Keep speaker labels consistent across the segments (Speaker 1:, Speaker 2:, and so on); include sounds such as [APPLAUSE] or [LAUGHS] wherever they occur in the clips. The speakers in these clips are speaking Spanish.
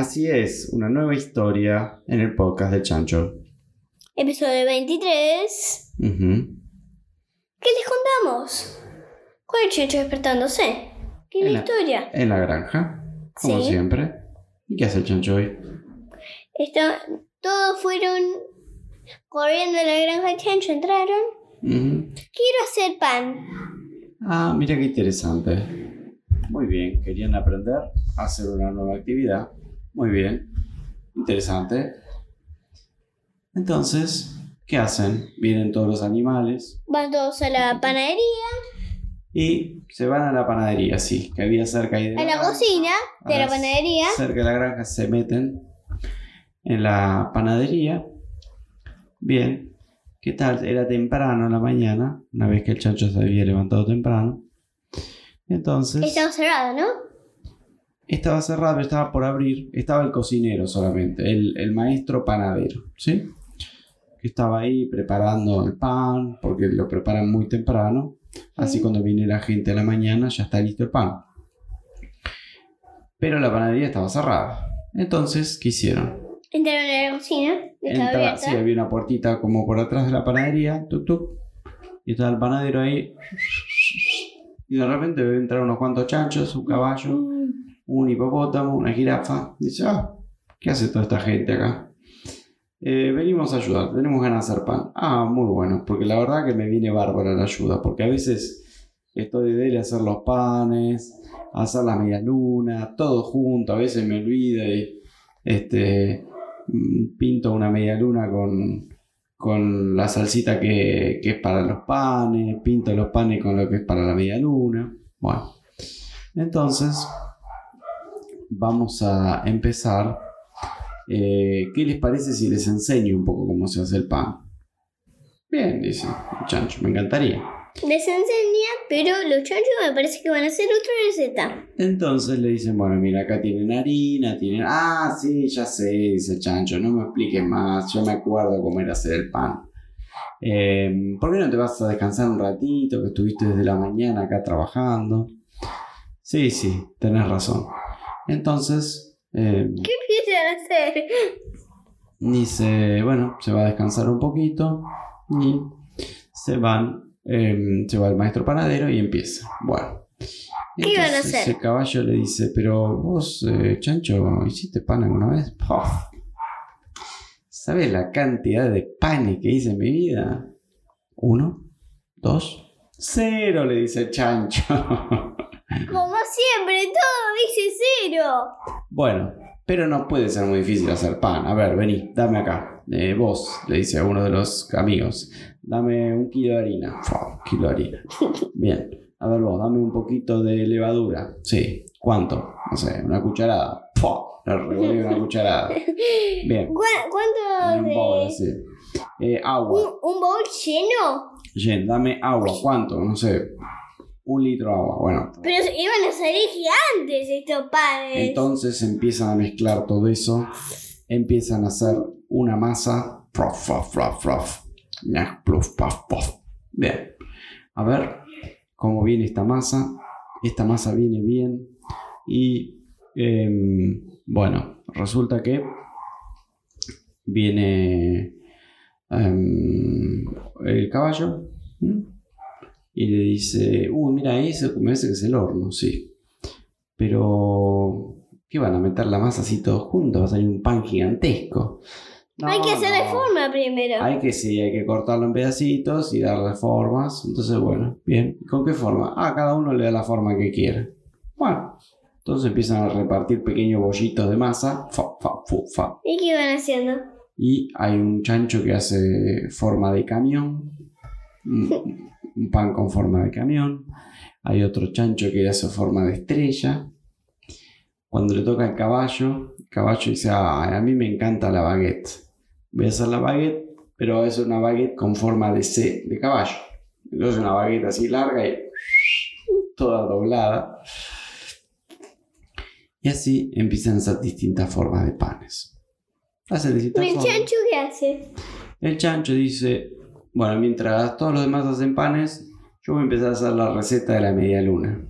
Speaker 1: Así es, una nueva historia en el podcast de Chancho.
Speaker 2: Episodio 23.
Speaker 1: Ujú.
Speaker 2: ¿Qué les contamos? Con el chancho despertándose. ¿Qué es
Speaker 1: En
Speaker 2: la historia?
Speaker 1: En la granja, como
Speaker 2: Sí.
Speaker 1: siempre. ¿Y qué hace el chancho hoy?
Speaker 2: Está- todos fueron corriendo a la granja del chancho, entraron. Quiero hacer pan.
Speaker 1: Ah, mira qué interesante. Muy bien, querían aprender a hacer una nueva actividad. Muy bien, interesante. Entonces, ¿qué hacen? Vienen todos los animales
Speaker 2: Van todos a la panadería,
Speaker 1: y se van a la panadería, sí, que había cerca ahí de
Speaker 2: a la cocina de la panadería.
Speaker 1: Cerca de la granja se meten en la panadería. Bien, ¿qué tal? Era temprano en la mañana, una vez que el chancho se había levantado temprano. Entonces...
Speaker 2: Estaba cerrado, ¿no?
Speaker 1: Estaba cerrado, estaba por abrir. Estaba el cocinero solamente, el, el maestro panadero, ¿sí? Que estaba ahí preparando el pan, porque lo preparan muy temprano. Así
Speaker 2: Sí.
Speaker 1: cuando viene la gente a la mañana ya está listo el pan. Pero la panadería estaba cerrada. Entonces, ¿qué hicieron?
Speaker 2: Entraron a la cocina,
Speaker 1: Entra- sí, había una puertita como por atrás de la panadería, tuk, tuk, y estaba el panadero ahí. Y de repente entrar unos cuantos chanchos, un caballo
Speaker 2: Mm,
Speaker 1: un hipopótamo, una jirafa. Dice, ah, ¿qué hace toda esta gente acá? "Eh, venimos a ayudar, tenemos ganas de hacer pan. Ah, muy bueno, porque la verdad que me viene bárbara la ayuda, porque a veces estoy de hacer los panes, hacer la media luna, todo junto, a veces me olvido y este, mm, pinto una media luna con, con la salsita que, que es para los panes, pinto los panes con lo que es para la media luna. Bueno, entonces vamos a empezar. Eh, ¿Qué les parece si les enseño un poco cómo se hace el pan? Bien, dice el chancho, me encantaría.
Speaker 2: Les enseña, pero los chanchos me parece que van a hacer otra receta.
Speaker 1: Entonces le dicen, bueno, mira, acá tienen harina, tienen... Ah, sí, ya sé, dice el chancho, no me expliques más, yo me acuerdo cómo era hacer el pan. Eh, ¿Por qué no te vas a descansar un ratito, que estuviste desde la mañana acá trabajando? Sí, sí, tenés razón. Entonces, eh,
Speaker 2: ¿Qué empiezan a hacer?
Speaker 1: dice, bueno, se va a descansar un poquito y se van, eh, se va el maestro panadero y empieza. Bueno.
Speaker 2: ¿Qué iban a hacer?
Speaker 1: El caballo le dice, pero vos, eh, Chancho, ¿hiciste pan alguna vez? Pof. ¿Sabes la cantidad de panes que hice en mi vida? Uno, dos, cero, le dice el Chancho. [LAUGHS]
Speaker 2: Como siempre, todo dice cero.
Speaker 1: Bueno, pero no puede ser muy difícil hacer pan. A ver, vení, dame acá. Eh, vos, le dice a uno de los amigos, dame un kilo de harina. Kilo de harina. [LAUGHS] Bien. A ver vos, dame un poquito de levadura. Sí. ¿Cuánto? No sé, una cucharada. Fua, Le revolví una cucharada. [LAUGHS] Bien.
Speaker 2: ¿Cu- ¿Cuánto
Speaker 1: un
Speaker 2: de...?
Speaker 1: bowl así. Eh, agua.
Speaker 2: ¿Un, un bowl lleno?
Speaker 1: Dame agua. ¿Cuánto? No sé. Un litro de agua. Bueno,
Speaker 2: Pero iban a salir gigantes estos panes.
Speaker 1: entonces empiezan a mezclar todo eso, empiezan a hacer una masa. Frof, frof, frof. Ñac, pluf, paf, pof. Bien, a ver cómo viene esta masa. Esta masa viene bien y em, bueno, resulta que viene em, el caballo. Y le dice, uy, mira, ese me parece que es el horno, sí. Pero, ¿qué van a meter la masa así todos juntos? Va a salir un pan gigantesco.
Speaker 2: Hay que
Speaker 1: No,
Speaker 2: hacerle
Speaker 1: no.
Speaker 2: forma primero.
Speaker 1: Hay que sí, hay que cortarlo en pedacitos y darle formas. Entonces, bueno, bien. ¿Con qué forma? Ah, cada uno le da la forma que quiere. Bueno, entonces empiezan a repartir pequeños bollitos de masa. Fa, fa, fu, fa.
Speaker 2: ¿Y qué iban haciendo?
Speaker 1: Y hay un chancho que hace forma de camión. [LAUGHS] Un, pan con forma de camión. Hay otro chancho que hace forma de estrella. Cuando le toca al caballo, el caballo dice, ah, a mí me encanta la baguette. Voy a hacer la baguette, pero es una baguette con forma de C de caballo. Entonces una baguette así larga y toda doblada. Y así empiezan a hacer distintas formas de panes. Distintas
Speaker 2: ¿El
Speaker 1: formas.
Speaker 2: chancho qué hace?
Speaker 1: El chancho dice, bueno, mientras todos los demás hacen panes, yo voy a empezar a hacer la receta de la media luna.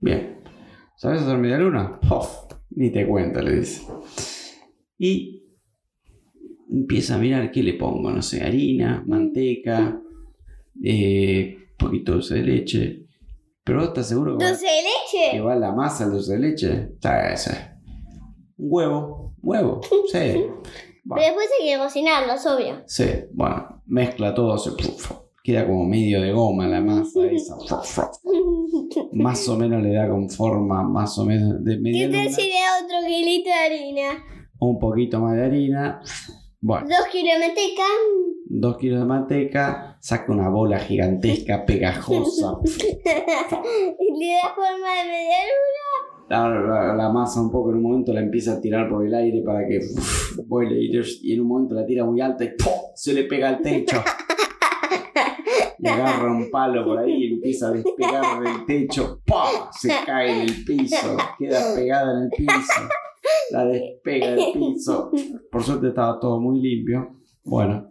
Speaker 1: Bien. ¿Sabes hacer media luna? ¡Pof! Ni te cuento, le dice. Y empieza a mirar qué le pongo, no sé, harina, manteca, eh, poquito dulce de leche. Pero vos estás seguro que va,
Speaker 2: ¿Dulce de
Speaker 1: que
Speaker 2: leche?
Speaker 1: va la masa dulce de leche? Sí. Un huevo, huevo, [LAUGHS] sí.
Speaker 2: Pero después hay que cocinarlos, obvio.
Speaker 1: Sí, bueno, mezcla todo, se, queda como medio de goma la masa [LAUGHS] esa. Más o menos le da con forma más o menos de
Speaker 2: ¿Qué
Speaker 1: media
Speaker 2: tal
Speaker 1: luna,
Speaker 2: si le da otro kilito de harina?
Speaker 1: un poquito más de harina. Bueno,
Speaker 2: Dos kilos de manteca.
Speaker 1: dos kilos de manteca, saca una bola gigantesca, pegajosa.
Speaker 2: y [LAUGHS] le da forma de media luna.
Speaker 1: La, la- masa un poco en un momento la empieza a tirar por el aire para que uf, vuele y, en un momento la tira muy alta y ¡pum! se le pega al techo. Le agarra un palo por ahí y empieza a despegar del techo. ¡Pah! Se cae en el piso. Queda pegada en el piso. La despega del piso. Por suerte estaba todo muy limpio. Bueno,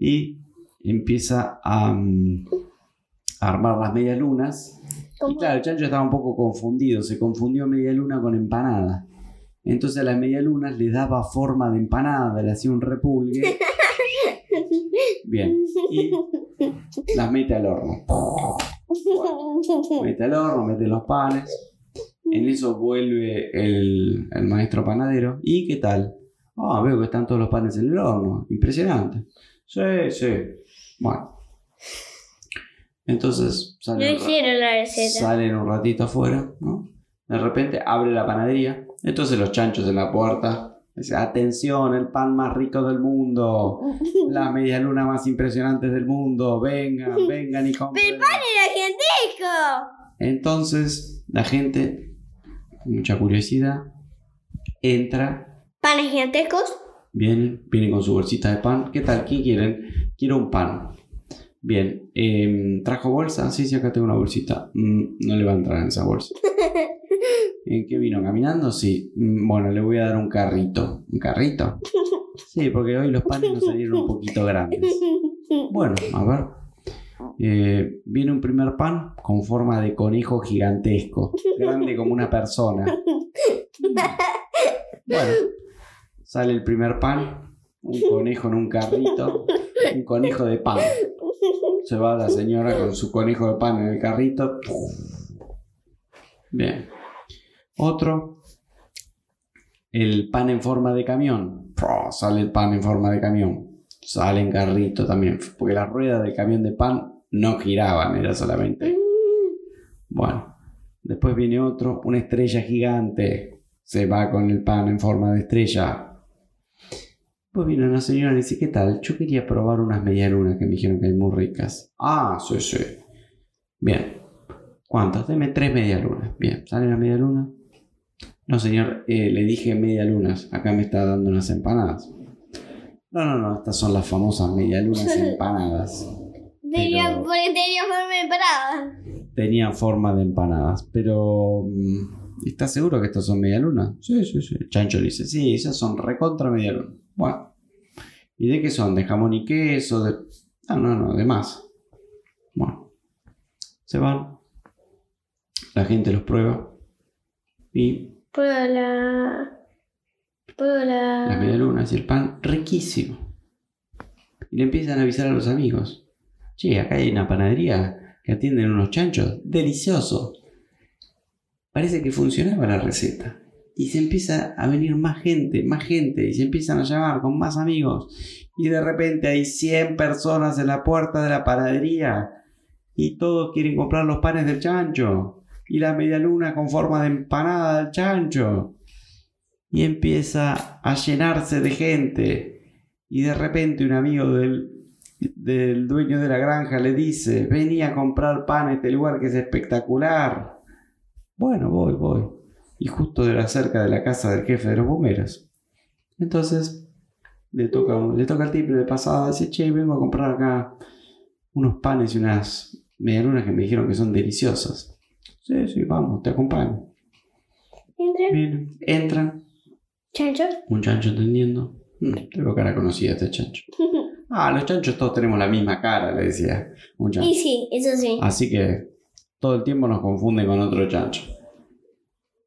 Speaker 1: y empieza a, mm, a armar las medias lunas. Y claro, el chancho estaba un poco confundido. Se confundió media luna con empanada. Entonces a las media lunas le daba forma de empanada, le hacía un repulgue. [LAUGHS] Bien. Y las mete al horno. [LAUGHS] Mete al horno, mete los panes. En eso vuelve el, el maestro panadero. ¿Y qué tal? Ah, veo que están todos los panes en el horno. Impresionante. Sí, sí. Bueno. Entonces
Speaker 2: No
Speaker 1: salen,
Speaker 2: hicieron la
Speaker 1: salen un ratito afuera, ¿no? De repente abre la panadería. Entonces los chanchos en la puerta dicen, atención, el pan más rico del mundo. [LAUGHS] Las media luna más impresionantes del mundo. Vengan, [LAUGHS] vengan y compren.
Speaker 2: ¡Pero el pan era gigantesco!
Speaker 1: Entonces, la gente, mucha curiosidad, entra,
Speaker 2: ¿Panes gigantescos?
Speaker 1: vienen, vienen con su bolsita de pan. ¿Qué tal? ¿Qué quieren? Quiero un pan. Bien, em, ¿trajo bolsa? Sí, sí, acá tengo una bolsita. Mm, no le va a entrar en esa bolsa. [LAUGHS] ¿En qué vino? ¿Caminando? Sí. Mm, Bueno, le voy a dar un carrito. ¿Un carrito? Sí, porque hoy los panes nos salieron un poquito grandes. Bueno, a ver. Eh, viene un primer pan con forma de conejo gigantesco, grande como una persona. Bueno, sale el primer pan, un conejo en un carrito, un conejo de pan. Se va la señora con su conejo de pan en el carrito. Bien. Otro, el pan en forma de camión. Sale el pan en forma de camión. Sale en carrito también, porque las ruedas del camión de pan no giraban, era solamente. Bueno, después viene otro, una estrella gigante. Se va con el pan en forma de estrella. Pues viene una señora y dice, ¿qué tal? Yo quería probar unas medialunas que me dijeron que hay muy ricas. Ah, sí, sí. Bien. ¿Cuántas? Deme tres medialunas. Bien, ¿sale la medialuna? No, señor, eh, le dije medialunas. Acá me está dando unas empanadas. No, no, no, estas son las famosas medialunas [LAUGHS] empanadas.
Speaker 2: Tenía,
Speaker 1: Pero-
Speaker 2: porque tenía forma de parada.
Speaker 1: tenían forma de empanadas. Pero, mm, ¿estás seguro que estas son media luna? Sí, sí, sí. Chancho dice, sí, esas son recontra media luna. Bueno. ¿Y de qué son? ¿De jamón y queso? De... Ah, no, no, de más. Bueno. Se van. La gente los prueba. Y
Speaker 2: Prueba la. Prueba la.
Speaker 1: las medialunas y el pan riquísimo. Y le empiezan a avisar a los amigos. Che, acá hay una panadería que atienden unos chanchos. Delicioso. Parece que funcionaba la receta. Y se empieza a venir más gente, más gente. Y se empiezan a llamar con más amigos. Y de repente hay 100 personas en la puerta de la panadería. Y todos quieren comprar los panes del chancho. Y la medialuna con forma de empanada del chancho y empieza a llenarse de gente. Y de repente un amigo del, del dueño de la granja le dice, vení a comprar pan a este lugar que es espectacular. Bueno, voy, voy. Y justo era cerca de la casa del jefe de los bomberos. Entonces le toca, le toca el timbre de pasada, dice, che, vengo a comprar acá unos panes y unas medialunas que me dijeron que son deliciosas. Sí, sí, vamos, te acompaño.
Speaker 2: Entra.
Speaker 1: Bien, entran,
Speaker 2: Chancho.
Speaker 1: un chancho entendiendo. Mm, tengo cara conocida este chancho. [LAUGHS] Ah, los chanchos todos tenemos la misma cara, le decía un chancho.
Speaker 2: Y sí, eso sí.
Speaker 1: Así que todo el tiempo nos confunden con otro chancho.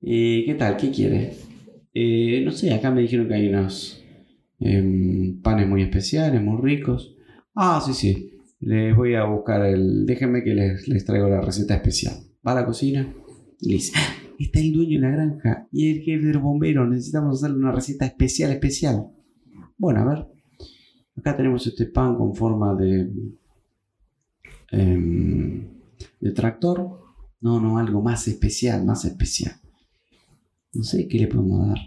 Speaker 1: ¿Y qué tal? ¿Qué quiere? Eh, no sé, acá me dijeron que hay unos em, panes muy especiales, muy ricos. Ah, sí, sí. Les voy a buscar el... Déjenme que les, les traigo la receta especial. Va a la cocina y "Ah, está el dueño de la granja y el jefe de los bomberos. Necesitamos hacerle una receta especial, especial. Bueno, a ver. Acá tenemos este pan con forma de... em, de tractor. No, no, algo más especial, más especial. No sé qué le podemos dar.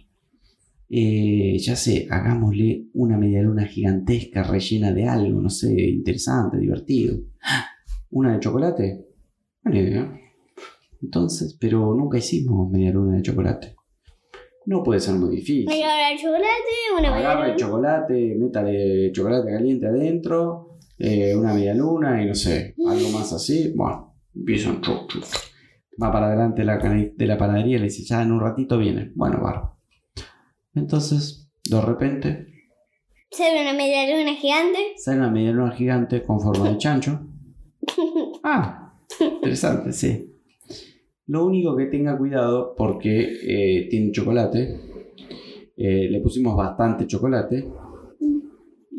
Speaker 1: Eh, ya sé, hagámosle una medialuna gigantesca rellena de algo, no sé, interesante, divertido. [GASPS] ¿Una de chocolate? Buena idea. Entonces, pero nunca hicimos medialuna de chocolate. No puede ser muy difícil.
Speaker 2: Agarra el chocolate, una
Speaker 1: Agarre el chocolate, métale chocolate caliente adentro, eh, una media luna y no sé, algo más así. Bueno, empiezan. Va para adelante de la, cana- de la panadería y le dice, ya en un ratito viene. Bueno, va. Entonces, de repente,
Speaker 2: Sale una medialuna gigante.
Speaker 1: sale una media luna gigante con forma de chancho. [LAUGHS] Ah, interesante, sí. Lo único que tenga cuidado porque eh, tiene chocolate. eh, le pusimos bastante chocolate.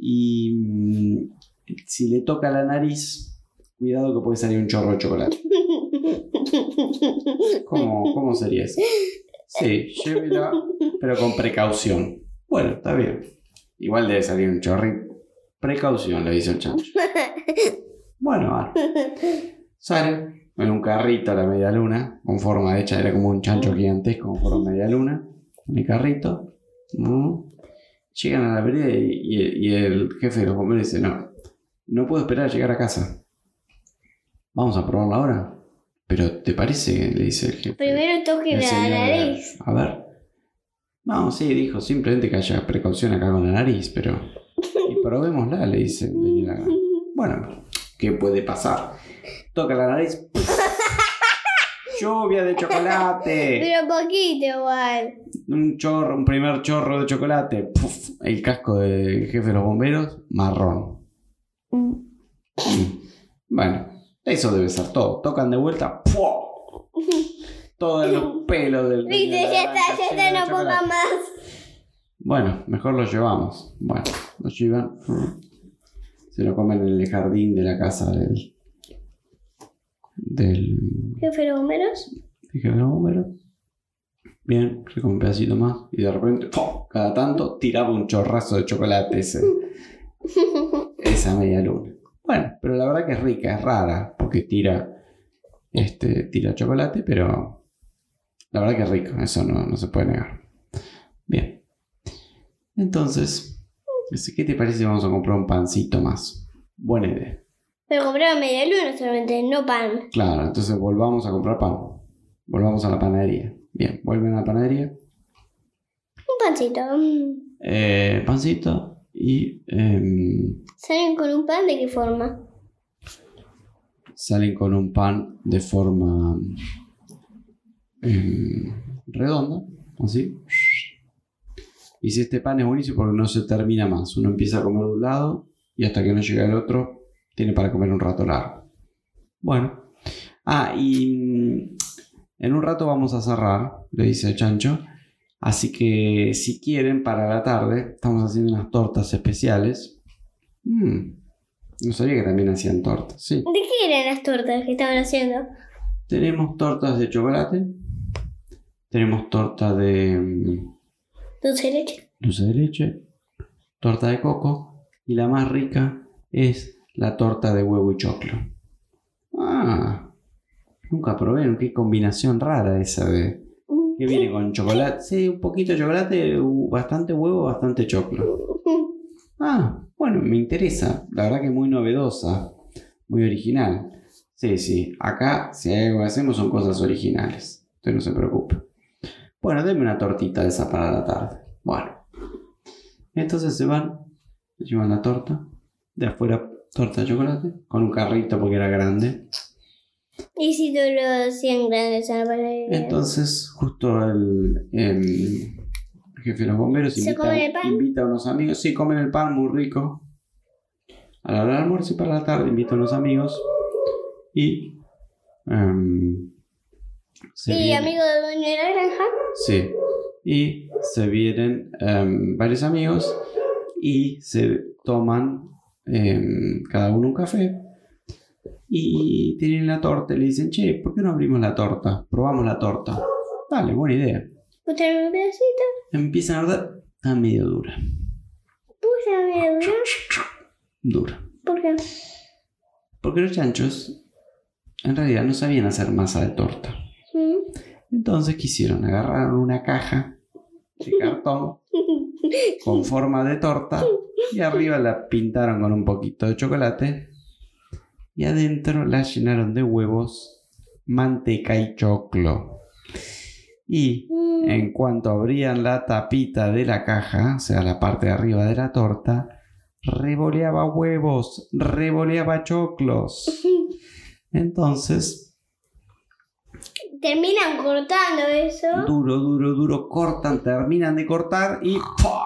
Speaker 1: Y mm, si le toca la nariz, cuidado que puede salir un chorro de chocolate. [LAUGHS] ¿Cómo, cómo sería eso? Sí, llévela, pero con precaución. Bueno, está bien. Igual debe salir un chorrito. Precaución, le dice el chancho. Bueno, vale. Sale en un carrito a la media luna, con forma hecha, era como un chancho gigantesco con forma de media luna. En carrito. Mm. Llegan a la vereda y, y- y el jefe de los bomberos dice, no, no puedo esperar a llegar a casa. Vamos a probarla ahora. Pero ¿te parece? Le dice el jefe.
Speaker 2: Primero la
Speaker 1: señor de la-
Speaker 2: nariz.
Speaker 1: A ver. No, sí, dijo, simplemente que haya precaución acá con la nariz, pero... Y probémosla, le dice granja. Bueno, ¿qué puede pasar? Toca la nariz. [LAUGHS] Lluvia de chocolate.
Speaker 2: Pero poquito igual.
Speaker 1: Un chorro, un primer chorro de chocolate. Puf, el casco del jefe de los bomberos, marrón. Mm. Bueno, eso debe ser todo. Tocan de vuelta. ¡pua! [LAUGHS] Todos los pelos del.
Speaker 2: Viste,
Speaker 1: de
Speaker 2: ya está, ya está,
Speaker 1: de
Speaker 2: no
Speaker 1: chocolate.
Speaker 2: más.
Speaker 1: Bueno, mejor lo llevamos. Bueno, lo llevan. Se lo comen en el jardín de la casa del. del.
Speaker 2: ¿Jefe de bomberos?
Speaker 1: No, bueno. Bien, come un pedacito más. Y de repente, ¡pum! cada tanto, tiraba un chorrazo de chocolate ese, [LAUGHS] esa media luna. Bueno, pero la verdad que es rica, es rara, porque tira. Este, tira chocolate, pero. La verdad que es rico, eso no, no se puede negar. Bien. Entonces, ¿qué te parece si vamos a comprar un pancito más? Buena idea.
Speaker 2: Pero compraron media luna solamente, no pan.
Speaker 1: Claro, entonces volvamos a comprar pan. Volvamos a la panadería. Bien, vuelven a la panadería.
Speaker 2: Un pancito.
Speaker 1: Eh, pancito y... em,
Speaker 2: ¿Salen con un pan de qué forma?
Speaker 1: Salen con un pan de forma em, redonda, así. Y si este pan es buenísimo porque no se termina más. Uno empieza a comer de un lado y hasta que no llega el otro, tiene para comer un rato largo. Bueno. Ah, y en un rato vamos a cerrar, le dice chancho. Así que si quieren, para la tarde, estamos haciendo unas tortas especiales. Mm, no sabía que también hacían tortas, sí.
Speaker 2: ¿De qué eran las tortas que estaban haciendo?
Speaker 1: Tenemos tortas de chocolate. Tenemos torta de mm,
Speaker 2: Dulce de leche.
Speaker 1: dulce de leche. Torta de coco. Y la más rica es la torta de huevo y choclo. Ah, nunca probé. Qué combinación rara esa de... Que viene con chocolate. Sí, un poquito de chocolate, uh, bastante huevo, bastante choclo. [LAUGHS] Ah, bueno, me interesa. La verdad que muy novedosa, muy original. Sí, sí, acá si hay algo que hacemos son cosas originales. Usted no se preocupe. Bueno, deme una tortita de esa para la tarde. Bueno. Entonces se van, llevan la torta. De afuera, torta de chocolate, con un carrito porque era grande.
Speaker 2: ¿Y si no lo hacían grandes?
Speaker 1: Entonces, justo el, el jefe de los bomberos
Speaker 2: ¿Se
Speaker 1: invita,
Speaker 2: comen el pan?
Speaker 1: invita a unos amigos. Sí, comen el pan muy rico. A la hora del almuerzo y para la tarde invita a unos amigos. Y. se
Speaker 2: ¿Y
Speaker 1: viene-
Speaker 2: amigo del dueño de la granja?
Speaker 1: Sí. Y se vienen em, varios amigos y se toman em, cada uno un café. Y tienen la torta y le dicen, che, ¿por qué no abrimos la torta? Probamos la torta. Dale, buena idea.
Speaker 2: ¿Pusieron un pedacito?
Speaker 1: Empiezan a arder. Está medio dura.
Speaker 2: ¿Puse medio duro?
Speaker 1: Dura.
Speaker 2: ¿Por qué?
Speaker 1: Porque los chanchos en realidad no sabían hacer masa de torta. Entonces quisieron agarrar una caja de [LAUGHS] cartón con forma de torta y arriba la pintaron con un poquito de chocolate y adentro la llenaron de huevos, manteca y choclo. Y
Speaker 2: Mm.
Speaker 1: en cuanto abrían la tapita de la caja, o sea, la parte de arriba de la torta, revoleaba huevos, revoleaba choclos. [LAUGHS] Entonces,
Speaker 2: Terminan cortando eso.
Speaker 1: duro, duro, duro, cortan, terminan de cortar y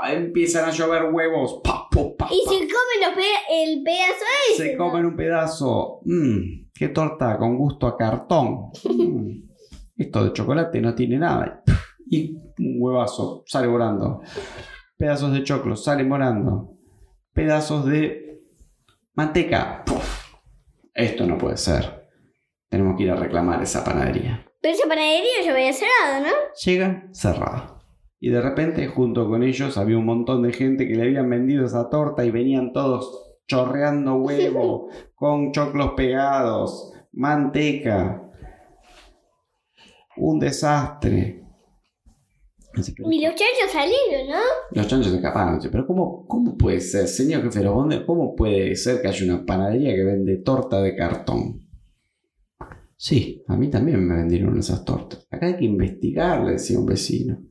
Speaker 1: empiezan a llover huevos. ¡Pa, pu, pa,
Speaker 2: Y se comen pe- el pedazo ese.
Speaker 1: Se comen un pedazo. Mmm, qué torta con gusto a cartón. [LAUGHS] Mm, esto de chocolate no tiene nada. Y un huevazo sale volando. Pedazos de choclo salen volando. Pedazos de manteca. Puf. Esto no puede ser. Tenemos que ir a reclamar esa panadería.
Speaker 2: Pero esa panadería ya había cerrado, ¿no?
Speaker 1: Llegan cerrada. Y de repente, junto con ellos, había un montón de gente que le habían vendido esa torta y venían todos chorreando huevo, [LAUGHS] con choclos pegados, manteca. Un desastre. Pero
Speaker 2: Y los chanchos salieron, ¿no?
Speaker 1: Los chanchos escaparon. Pero ¿cómo, ¿cómo puede ser, señor jefe? ¿Cómo puede ser que haya una panadería que vende torta de cartón? Sí, a mí también me vendieron esas tortas. Acá hay que investigar, le decía un vecino.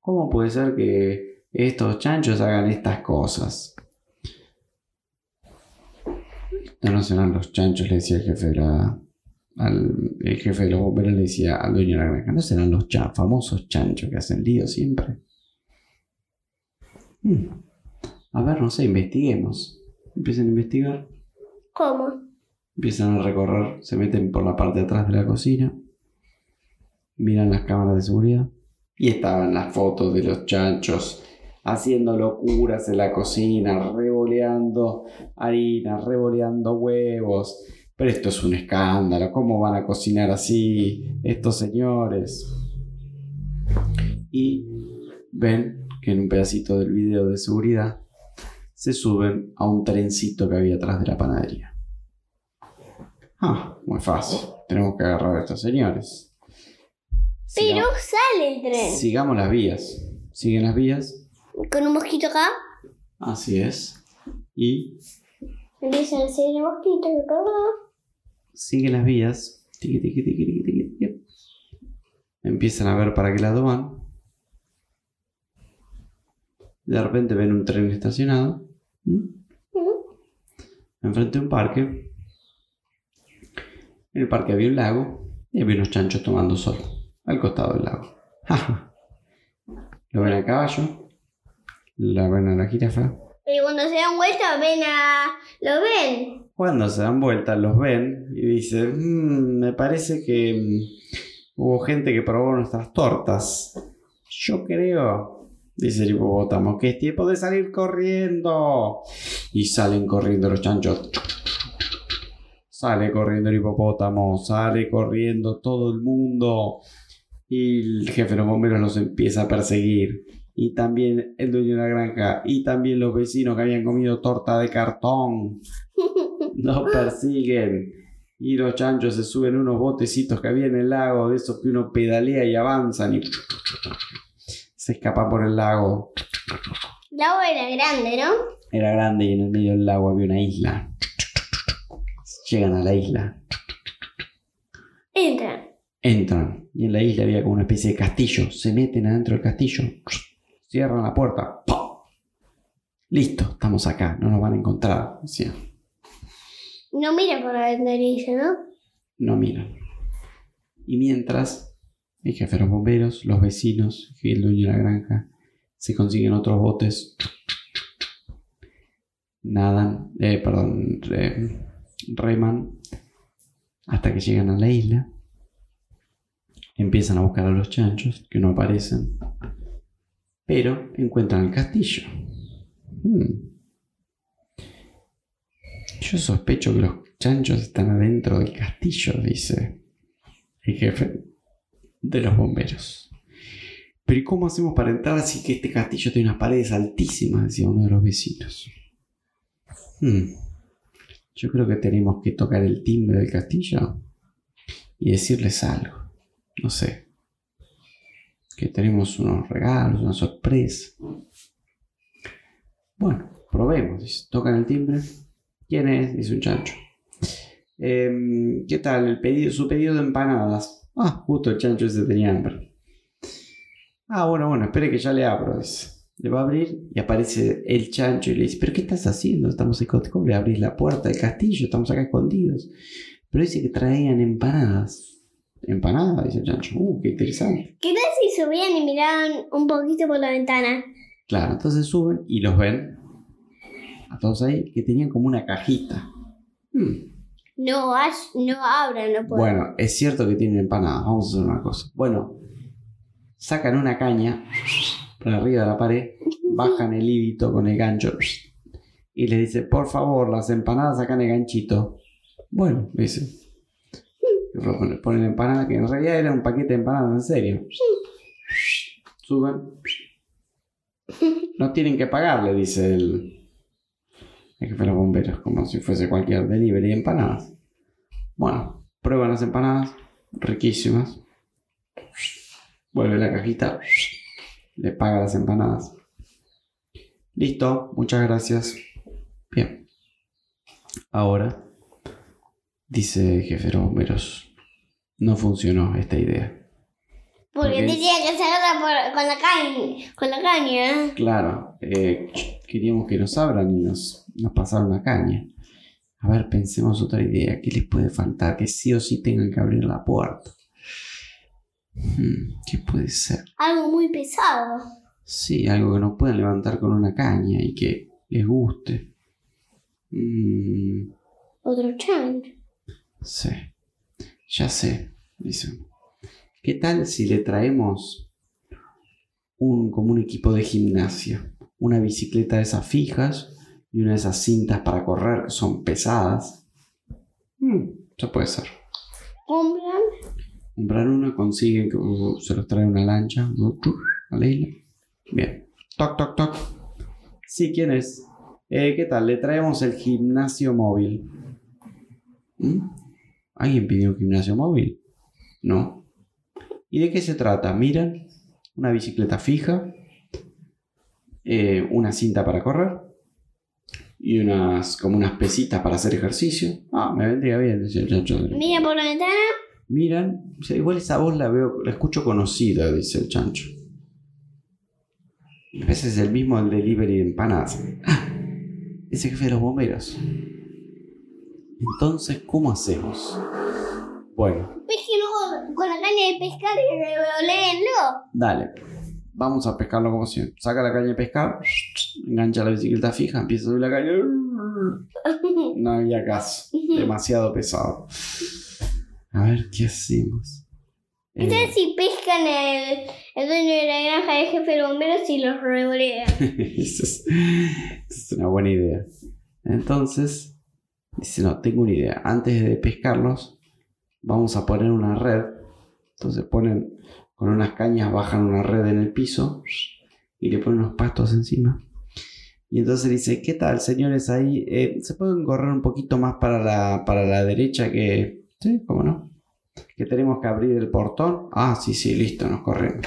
Speaker 1: ¿Cómo puede ser que estos chanchos hagan estas cosas? Estos no serán los chanchos, le decía el jefe de la. Al- el jefe de los bomberos le decía al dueño de la granja. No serán los famosos chanchos que hacen lío siempre. Hmm. A ver, no sé, investiguemos. Empiezan a investigar.
Speaker 2: ¿Cómo?
Speaker 1: Empiezan a recorrer, se meten por la parte de atrás de la cocina, miran las cámaras de seguridad y estaban las fotos de los chanchos haciendo locuras en la cocina, revoleando harina, revoleando huevos. Pero esto es un escándalo, ¿cómo van a cocinar así estos señores? Y ven que en un pedacito del video de seguridad se suben a un trencito que había atrás de la panadería. Ah, muy fácil. Tenemos que agarrar a estos señores.
Speaker 2: Pero sale el tren.
Speaker 1: sigamos las vías. Siguen las vías.
Speaker 2: Con un mosquito acá.
Speaker 1: Así es. Y
Speaker 2: Empiezan a hacer el mosquito
Speaker 1: siguen las vías. Tiqui, tiqui, tiqui. Empiezan a ver para qué lado van. De repente ven un tren estacionado. ¿Mm? Enfrente de un parque. En el parque había un lago y había unos chanchos tomando sol al costado del lago. [LAUGHS] Lo ven al caballo, la ven a la jirafa.
Speaker 2: Y cuando se dan vuelta, ven a. ¿Lo ven?
Speaker 1: Cuando se dan vuelta, los ven y dicen: "Mm, Me parece que mm, hubo gente que probó nuestras tortas. Yo creo, dice el hipopótamo, que es tiempo de salir corriendo. Y salen corriendo los chanchos. Sale corriendo el hipopótamo, sale corriendo todo el mundo. Y el jefe de los bomberos los empieza a perseguir. Y también el dueño de la granja. Y también los vecinos que habían comido torta de cartón. [LAUGHS] Nos persiguen. Y los chanchos se suben a unos botecitos que había en el lago, de esos que uno pedalea y avanzan y se escapan por el lago.
Speaker 2: El agua era grande, ¿no?
Speaker 1: Era grande y en el medio del lago había una isla. Llegan a la isla,
Speaker 2: Entran.
Speaker 1: entran y en la isla había como una especie de castillo. Se meten adentro del castillo, cierran la puerta. ¡pum! Listo, estamos acá, no nos van a encontrar.
Speaker 2: No mira por la ventanilla, ¿no?
Speaker 1: no miran. Y mientras, el jefe de los bomberos, los vecinos y el dueño de la granja se consiguen otros botes, nadan, eh, perdón, re- reman hasta que llegan a la isla. Empiezan a buscar a los chanchos que no aparecen, pero encuentran el castillo. Hmm. Yo sospecho que los chanchos están adentro del castillo, dice el jefe de los bomberos. Pero ¿y cómo hacemos para entrar así que este castillo tiene unas paredes altísimas? Decía uno de los vecinos. Hmm. Yo creo que tenemos que tocar el timbre del castillo y decirles algo. No sé. Que tenemos unos regalos, una sorpresa. Bueno, probemos. Tocan el timbre. ¿Quién es? Dice un chancho. Em, ¿Qué tal? El pedido, su pedido de empanadas. Ah, justo el chancho ese tenía hambre. Ah, bueno, bueno, espere que ya le abro. Dice. Le va a abrir y aparece el chancho y le dice, ¿pero qué estás haciendo? Estamos en ¿Cómo le abrís la puerta del castillo? Estamos acá escondidos. Pero dice que traían empanadas. ¿Empanadas? Dice el chancho. Uh, qué interesante.
Speaker 2: ¿Qué tal si subían y miraban un poquito por la ventana?
Speaker 1: Claro, entonces suben y los ven a todos ahí que tenían como una cajita. Hmm,
Speaker 2: No, no abran, no pueden.
Speaker 1: Bueno, es cierto que tienen empanadas. Vamos a hacer una cosa. Bueno, sacan una caña por arriba de la pared, [LAUGHS] bajan el híbito con el gancho y le dice, por favor, las empanadas sacan el ganchito. Bueno, dice. Ponen- Ponen empanada, que en realidad era un paquete de empanadas, en serio. Suben. No tienen que pagarle, dice el, el jefe de los bomberos, como si fuese cualquier delivery de empanadas. Bueno, prueban las empanadas, riquísimas. Vuelve la cajita, le paga las empanadas. Listo, muchas gracias. Bien. Ahora, dice jefe de bomberos, no funcionó esta idea.
Speaker 2: Porque
Speaker 1: porque-
Speaker 2: tenía que hacerla por- con la caña. Con la caña.
Speaker 1: Claro, eh, queríamos que nos abran y nos, nos pasaron una caña. A ver, pensemos otra idea. ¿Qué les puede faltar? Que sí o sí tengan que abrir la puerta. Hmm, ¿Qué puede ser?
Speaker 2: Algo muy pesado.
Speaker 1: Sí, algo que no puedan levantar con una caña y que les guste. Mm,
Speaker 2: Otro chancho.
Speaker 1: Sí, ya sé, dice. ¿Qué tal si le traemos un, como un equipo de gimnasia? Una bicicleta de esas fijas y una de esas cintas para correr que son pesadas. Mm, ya puede ser.
Speaker 2: Compran.
Speaker 1: Comprar una, consiguen que uh, se los trae una lancha uh, a. Bien. Toc, toc, toc. Sí, ¿quién es? Eh, ¿Qué tal? Le traemos el gimnasio móvil. ¿Mm? ¿Alguien pidió un gimnasio móvil? No. ¿Y de qué se trata? Miran, una bicicleta fija, eh, una cinta para correr y unas como unas pesitas para hacer ejercicio. Ah, me vendría bien, decía el chancho.
Speaker 2: Mira por la ventana.
Speaker 1: Miran, o sea, igual esa voz la veo, la escucho conocida, dice el chancho. A veces es el mismo del delivery de empanadas. ¡Ah! Es el jefe de los bomberos. Entonces, ¿cómo hacemos? Bueno,
Speaker 2: Pesquenlo con la caña de pescar y revoleenlo.
Speaker 1: dale. Vamos a pescarlo como siempre. Saca la caña de pescar, engancha la bicicleta fija, empieza a subir la caña. No había caso. Demasiado pesado. A ver, ¿qué hacemos? Eh,
Speaker 2: Entonces si pescan el, el dueño de la granja del jefe de bomberos y los revolean. [LAUGHS]
Speaker 1: Eso es, eso es una buena idea. Entonces, dice, no, tengo una idea. Antes de pescarlos, vamos a poner una red. Entonces ponen con unas cañas, bajan una red en el piso y le ponen unos pastos encima. Y entonces dice, ¿qué tal, señores? Ahí, eh, ¿se pueden correr un poquito más para la, para la derecha que... Sí, ¿cómo no? Que tenemos que abrir el portón. Ah, sí, sí, listo, nos corremos.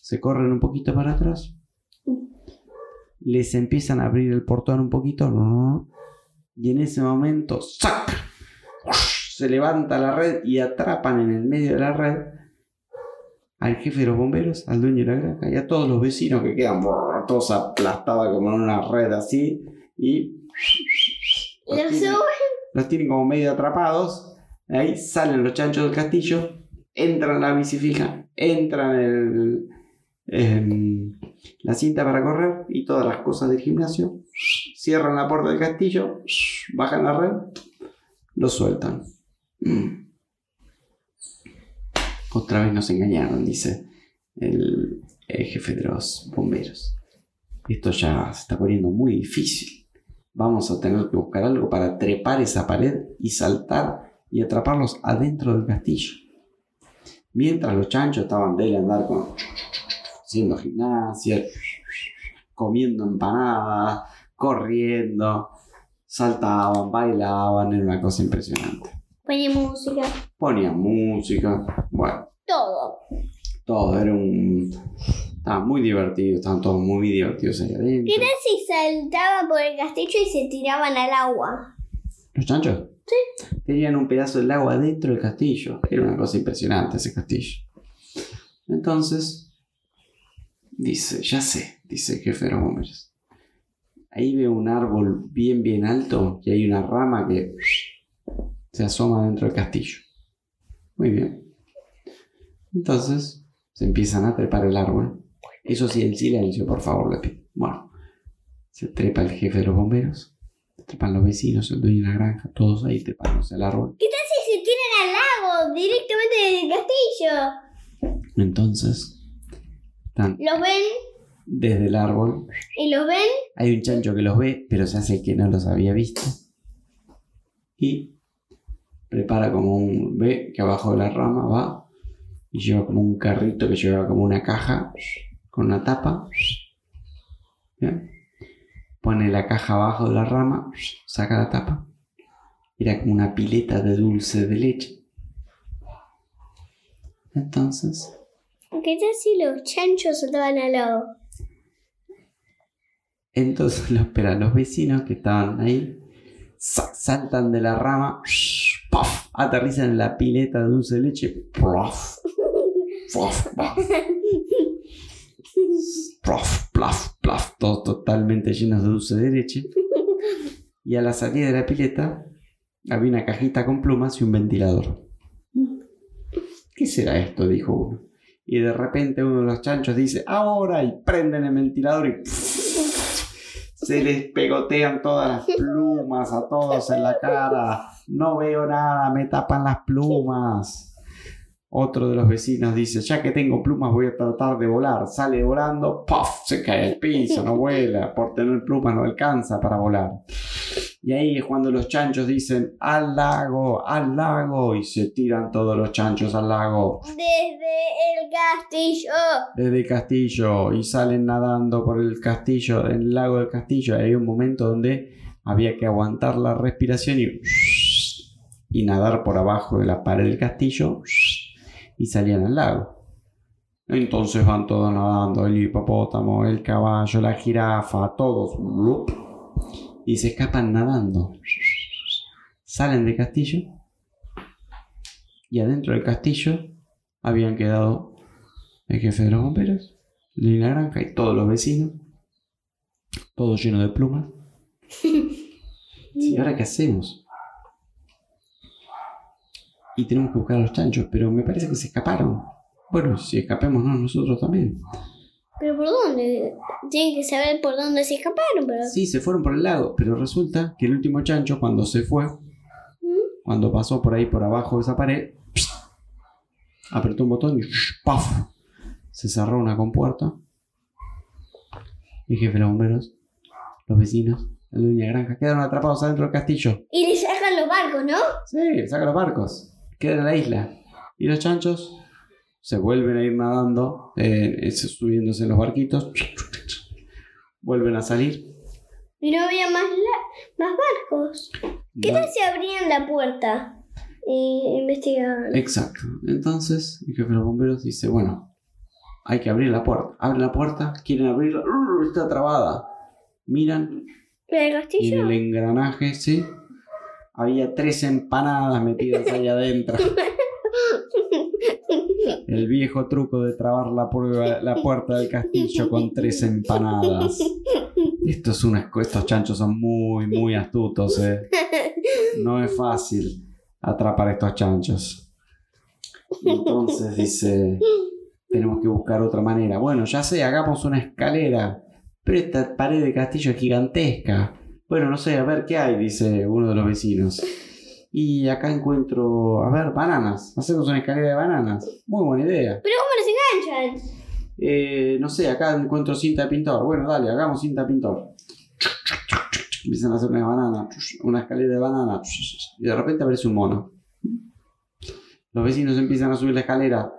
Speaker 1: Se corren un poquito para atrás les empiezan a abrir el portón un poquito. Y en ese momento ¡sac! se levanta la red y atrapan en el medio de la red al jefe de los bomberos, al dueño de la granja y a todos los vecinos que quedan brrr, todos aplastados como en una red así y los
Speaker 2: Los
Speaker 1: tienen, los tienen como medio atrapados ahí salen los chanchos del castillo entran la bici fija entran el, em, la cinta para correr y todas las cosas del gimnasio. Cierran la puerta del castillo, bajan la red, lo sueltan. Mm. Otra vez nos engañaron, dice el, el jefe de los bomberos. Esto ya se está poniendo muy difícil. Vamos a tener que buscar algo para trepar esa pared y saltar y atraparlos adentro del castillo. Mientras los chanchos estaban de andar con haciendo gimnasia, comiendo empanadas, corriendo, saltaban, bailaban, era una cosa impresionante.
Speaker 2: Pone música.
Speaker 1: Ponían música, bueno,
Speaker 2: Todo.
Speaker 1: todo era un... Estaba muy divertido, estaban todos muy divertidos ahí adentro.
Speaker 2: ¿Qué tal si saltaban por el castillo y se tiraban al agua?
Speaker 1: ¿Los chanchos? Sí. Tenían un pedazo del agua dentro del castillo. Era una cosa impresionante ese castillo. Entonces, dice, ya sé, dice el jefe de los bomberos. Ahí veo un árbol bien, bien alto y hay una rama que se asoma dentro del castillo. Muy bien. Entonces, se empiezan a trepar el árbol. Eso sí, en silencio, por favor, le pido. Bueno, se trepa el jefe de los bomberos, se trepan los vecinos, el dueño de la granja, todos ahí trepándose al árbol.
Speaker 2: ¿Qué tal si se tiran al lago directamente desde el castillo?
Speaker 1: Entonces, están
Speaker 2: Los ven
Speaker 1: desde el árbol.
Speaker 2: y los ven.
Speaker 1: Hay un chancho que los ve, pero se hace que no los había visto. Y prepara como un. Ve que abajo de la rama va y lleva como un carrito que lleva como una caja con una tapa. ¿Bien? Pone la caja abajo de la rama, saca la tapa. Era como una pileta de dulce de leche. Entonces,
Speaker 2: ¿Qué tal si los chanchos saltaban al lago?
Speaker 1: Entonces [LAUGHS] lo esperan los vecinos que estaban ahí, sa- saltan de la rama, [LAUGHS] ¡puff! aterrizan en la pileta de dulce de leche, ¡puff! [LAUGHS] ¡puff! ¡puff! ¡puff! ¡plaf! ¡plaf! todos totalmente llenos de dulce de leche. Y a la salida de la pileta había una cajita con plumas y un ventilador. ¿Qué será esto? dijo uno. Y de repente uno de los chanchos dice, ahora, y prenden el ventilador y se les pegotean todas las [LAUGHS] plumas a todos en la cara. No veo nada, me tapan las plumas. Otro de los vecinos dice, ya que tengo plumas voy a tratar de volar. Sale volando, ¡puff! Se cae al piso, no vuela. Por tener plumas no alcanza para volar. Y ahí es cuando los chanchos dicen, al lago, al lago. Y se tiran todos los chanchos al lago
Speaker 2: Desde el castillo.
Speaker 1: desde castillo y salen nadando por el castillo, en el lago del castillo. Hay un momento donde había que aguantar la respiración y, y nadar por abajo de la pared del castillo y salían al lago. Entonces van todos nadando, el hipopótamo, el caballo, la jirafa, todos. Y se escapan nadando. Salen del castillo y adentro del castillo habían quedado el jefe de los bomberos, de la granja y todos los vecinos, todo lleno de plumas. [LAUGHS] ¿Y ahora qué hacemos? y tenemos que buscar a los chanchos, pero me parece que se escaparon. Bueno, si escapemos, no, nosotros también.
Speaker 2: ¿Pero por dónde? Tienen que saber por dónde se escaparon, pero...
Speaker 1: Sí, se fueron por el lago, pero resulta que el último chancho, cuando se fue,
Speaker 2: ¿Mm?
Speaker 1: cuando pasó por ahí por abajo de esa pared, apretó un botón y ¡paf! Se cerró una compuerta. El jefe de los bomberos, los vecinos, el dueño de la granja, quedaron atrapados adentro del castillo.
Speaker 2: Y le sacan los barcos, ¿no?
Speaker 1: Sí, saca los barcos, quedan en la isla. Y los chanchos se vuelven a ir nadando, eh, eh, subiéndose en los barquitos, vuelven a salir.
Speaker 2: Y no había más, la- más barcos. ¿Qué tal si abrían la puerta? Y investigaban.
Speaker 1: Exacto. Entonces, el jefe de los bomberos dice, bueno, hay que abrir la puerta. Abren la puerta, quieren abrirla, está trabada. Miran
Speaker 2: ¿Pero el
Speaker 1: y en el engranaje, sí, había tres empanadas metidas ahí adentro. [LAUGHS] El viejo truco de trabar la, prueba- la puerta del castillo con tres empanadas. Esto es una, estos chanchos son muy, muy astutos, eh. No es fácil atrapar estos chanchos. Entonces dice, tenemos que buscar otra manera. Bueno, ya sé, hagamos una escalera. Pero esta pared de castillo es gigantesca. Bueno, no sé, a ver qué hay, dice uno de los vecinos. Y acá encuentro, a ver, bananas. Hacemos una escalera de bananas. Muy buena idea.
Speaker 2: ¿Pero cómo los enganchan?
Speaker 1: Eh, no sé, acá encuentro cinta de pintor. Bueno, dale, hagamos cinta de pintor. Empiezan a hacer una banana, una escalera de banana. Y de repente aparece un mono. Los vecinos empiezan a subir la escalera.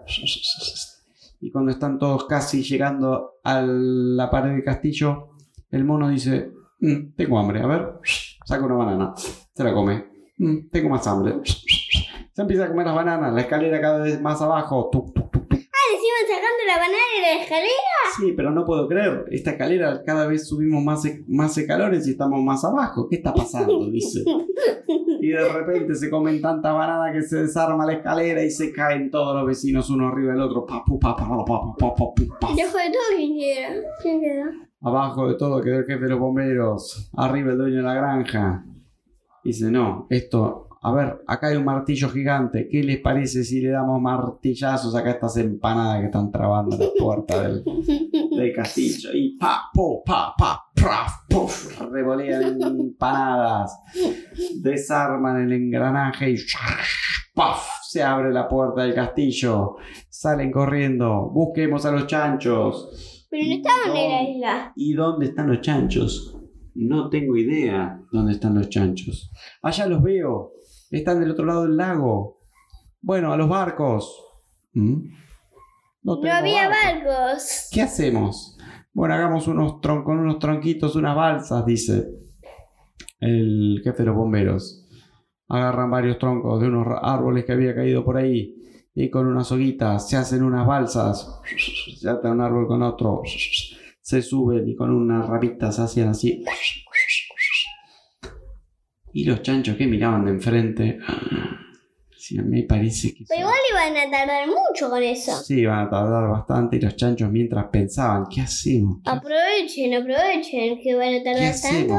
Speaker 1: Y cuando están todos casi llegando a la pared del castillo, el mono dice, "Mm, tengo hambre, a ver, saca una banana, se la come, "Mm, tengo más hambre. Se empieza a comer las bananas, la escalera cada vez más abajo tuc, tuc.
Speaker 2: Ah, le iban sacando la banana de la escalera.
Speaker 1: Sí, pero no puedo creer. Esta escalera cada vez subimos más, e- más escalones y estamos más abajo. ¿Qué está pasando? [LAUGHS] Dice. Y de repente se comen tanta banana que se desarma la escalera y se caen todos los vecinos uno arriba del otro. Pa, pu, pa, pa, pa, pa, pa, pa, pu, pa.
Speaker 2: Dejo de todo quién queda. ¿Quién queda?
Speaker 1: Abajo de todo quedó el jefe de los bomberos. Arriba el dueño de la granja. Dice, no, esto... A ver, acá hay un martillo gigante. ¿Qué les parece si le damos martillazos acá a estas empanadas que están trabando la puerta del, [LAUGHS] del castillo y pa, po, pa, pa, praf, puf, revolean empanadas, desarman el engranaje y paf, se abre la puerta del castillo, salen corriendo, busquemos a los chanchos.
Speaker 2: Pero no estaban en la isla.
Speaker 1: ¿Y dónde están los chanchos? No tengo idea dónde están los chanchos. Allá los veo, están del otro lado del lago. Bueno, a los barcos. ¿Mm?
Speaker 2: No había
Speaker 1: barcos.
Speaker 2: barcos.
Speaker 1: ¿Qué hacemos? Bueno, hagamos unos tron con unos tronquitos, unas balsas, dice el jefe de los bomberos. Agarran varios troncos de unos árboles que había caído por ahí y con unas hoguitas se hacen unas balsas. Se atan un árbol con otro. Se suben y con unas ramitas hacían así. Y los chanchos que miraban de enfrente. Sí, a mí me parece que...
Speaker 2: Pero igual iban a tardar mucho con eso.
Speaker 1: Sí, van a tardar bastante y los chanchos mientras pensaban, ¿qué hacemos? ¿Qué,
Speaker 2: Aprovechen, aprovechen que van a tardar tanto.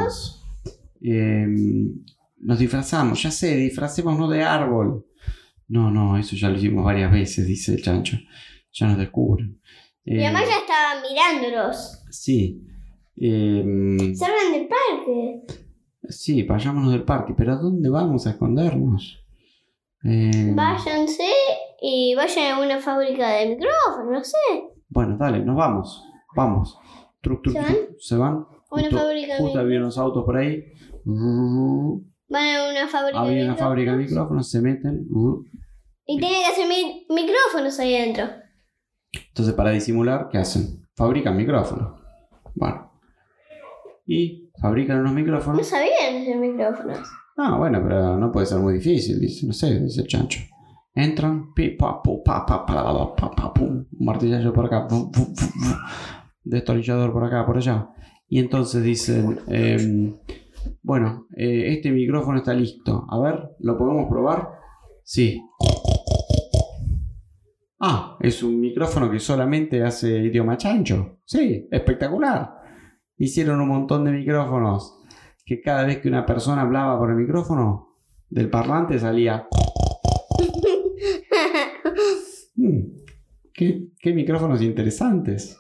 Speaker 1: Em, nos disfrazamos, ya sé, disfracémonos de árbol. No, no, eso ya lo hicimos varias veces, dice el chancho. Ya nos descubren.
Speaker 2: Y
Speaker 1: Em,
Speaker 2: además ya estaban mirándolos.
Speaker 1: Sí. Em,
Speaker 2: Salgan del parque.
Speaker 1: Sí, vayámonos del parque, pero ¿a dónde vamos a escondernos? Em,
Speaker 2: Váyanse y vayan a una fábrica de micrófonos, no sé.
Speaker 1: Bueno, dale, nos vamos. Vamos. Truc, truc,
Speaker 2: ¿Se
Speaker 1: truc.
Speaker 2: van?
Speaker 1: Se van.
Speaker 2: Una
Speaker 1: Justo-
Speaker 2: fábrica de
Speaker 1: Justo había
Speaker 2: micrófonos.
Speaker 1: unos autos por ahí.
Speaker 2: Van a una fábrica de
Speaker 1: Había una fábrica de
Speaker 2: micrófonos.
Speaker 1: micrófonos, se meten. uh.
Speaker 2: Y tienen que hacer mi- micrófonos ahí adentro.
Speaker 1: Entonces, para disimular, ¿qué hacen? Fabrican micrófonos. Bueno. Y fabrican unos
Speaker 2: No
Speaker 1: micrófonos.
Speaker 2: sabían hacer micrófonos.
Speaker 1: Ah, bueno, pero no puede ser muy difícil, dice, no sé, dice el chancho. Entran, pi, pa, pu, pa, pa, pa, pa, pa, pa, pum, un martillazo por acá, pum, pum, pum, pum, destornillador por acá, por allá. Y entonces dicen, em, bueno, eh, este micrófono está listo. A ver, ¿lo podemos probar? Sí. Ah, es un micrófono que solamente hace idioma chancho. Sí, espectacular. Hicieron un montón de micrófonos que cada vez que una persona hablaba por el micrófono del parlante salía "Mm, ¿qué, qué micrófonos interesantes.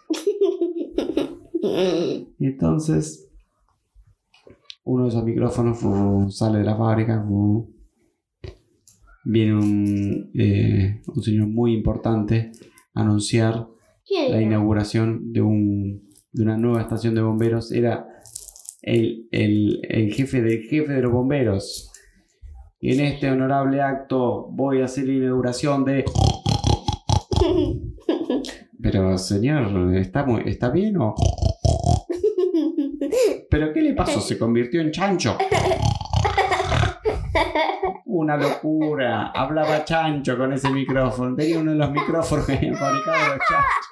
Speaker 1: Y entonces, uno de esos micrófonos sale de la fábrica. viene un, eh, un señor muy importante a anunciar
Speaker 2: ¿Quién
Speaker 1: la inauguración de, un, de una nueva estación de bomberos. Era el, el- el jefe del jefe de los bomberos. Y en este honorable acto voy a hacer la inauguración de... [LAUGHS] Pero señor, ¿está, muy, ¿está bien o...? ¿Pero qué le pasó? ¿Se convirtió en chancho? Una locura. Hablaba chancho con ese micrófono. Tenía uno de los micrófonos que habían fabricado los chanchos.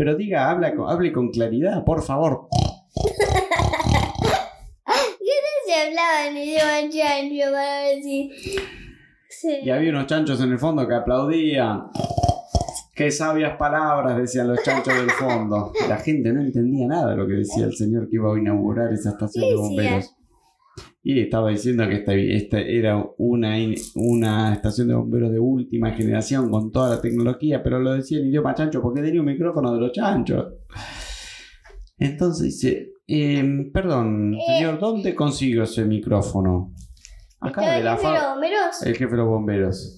Speaker 1: Pero diga, habla con, hable con claridad, por favor. [LAUGHS]
Speaker 2: se hablaba en idioma chancho para ver si... Sí.
Speaker 1: Y había unos chanchos en el fondo que aplaudían. Qué sabias palabras decían los chanchos del fondo. La gente no entendía nada de lo que decía el señor que iba a inaugurar esa estación
Speaker 2: ¿Qué
Speaker 1: de bomberos. Y estaba diciendo que esta, esta era una, una estación de bomberos de última generación con toda la tecnología, pero lo decía en idioma chancho porque tenía un micrófono de los chanchos. Entonces dice, em, perdón,
Speaker 2: Eh,
Speaker 1: señor, ¿dónde consigo ese micrófono? Acá
Speaker 2: ¿Estaba
Speaker 1: de
Speaker 2: el
Speaker 1: la
Speaker 2: jefe de bomberos?
Speaker 1: el jefe de los bomberos.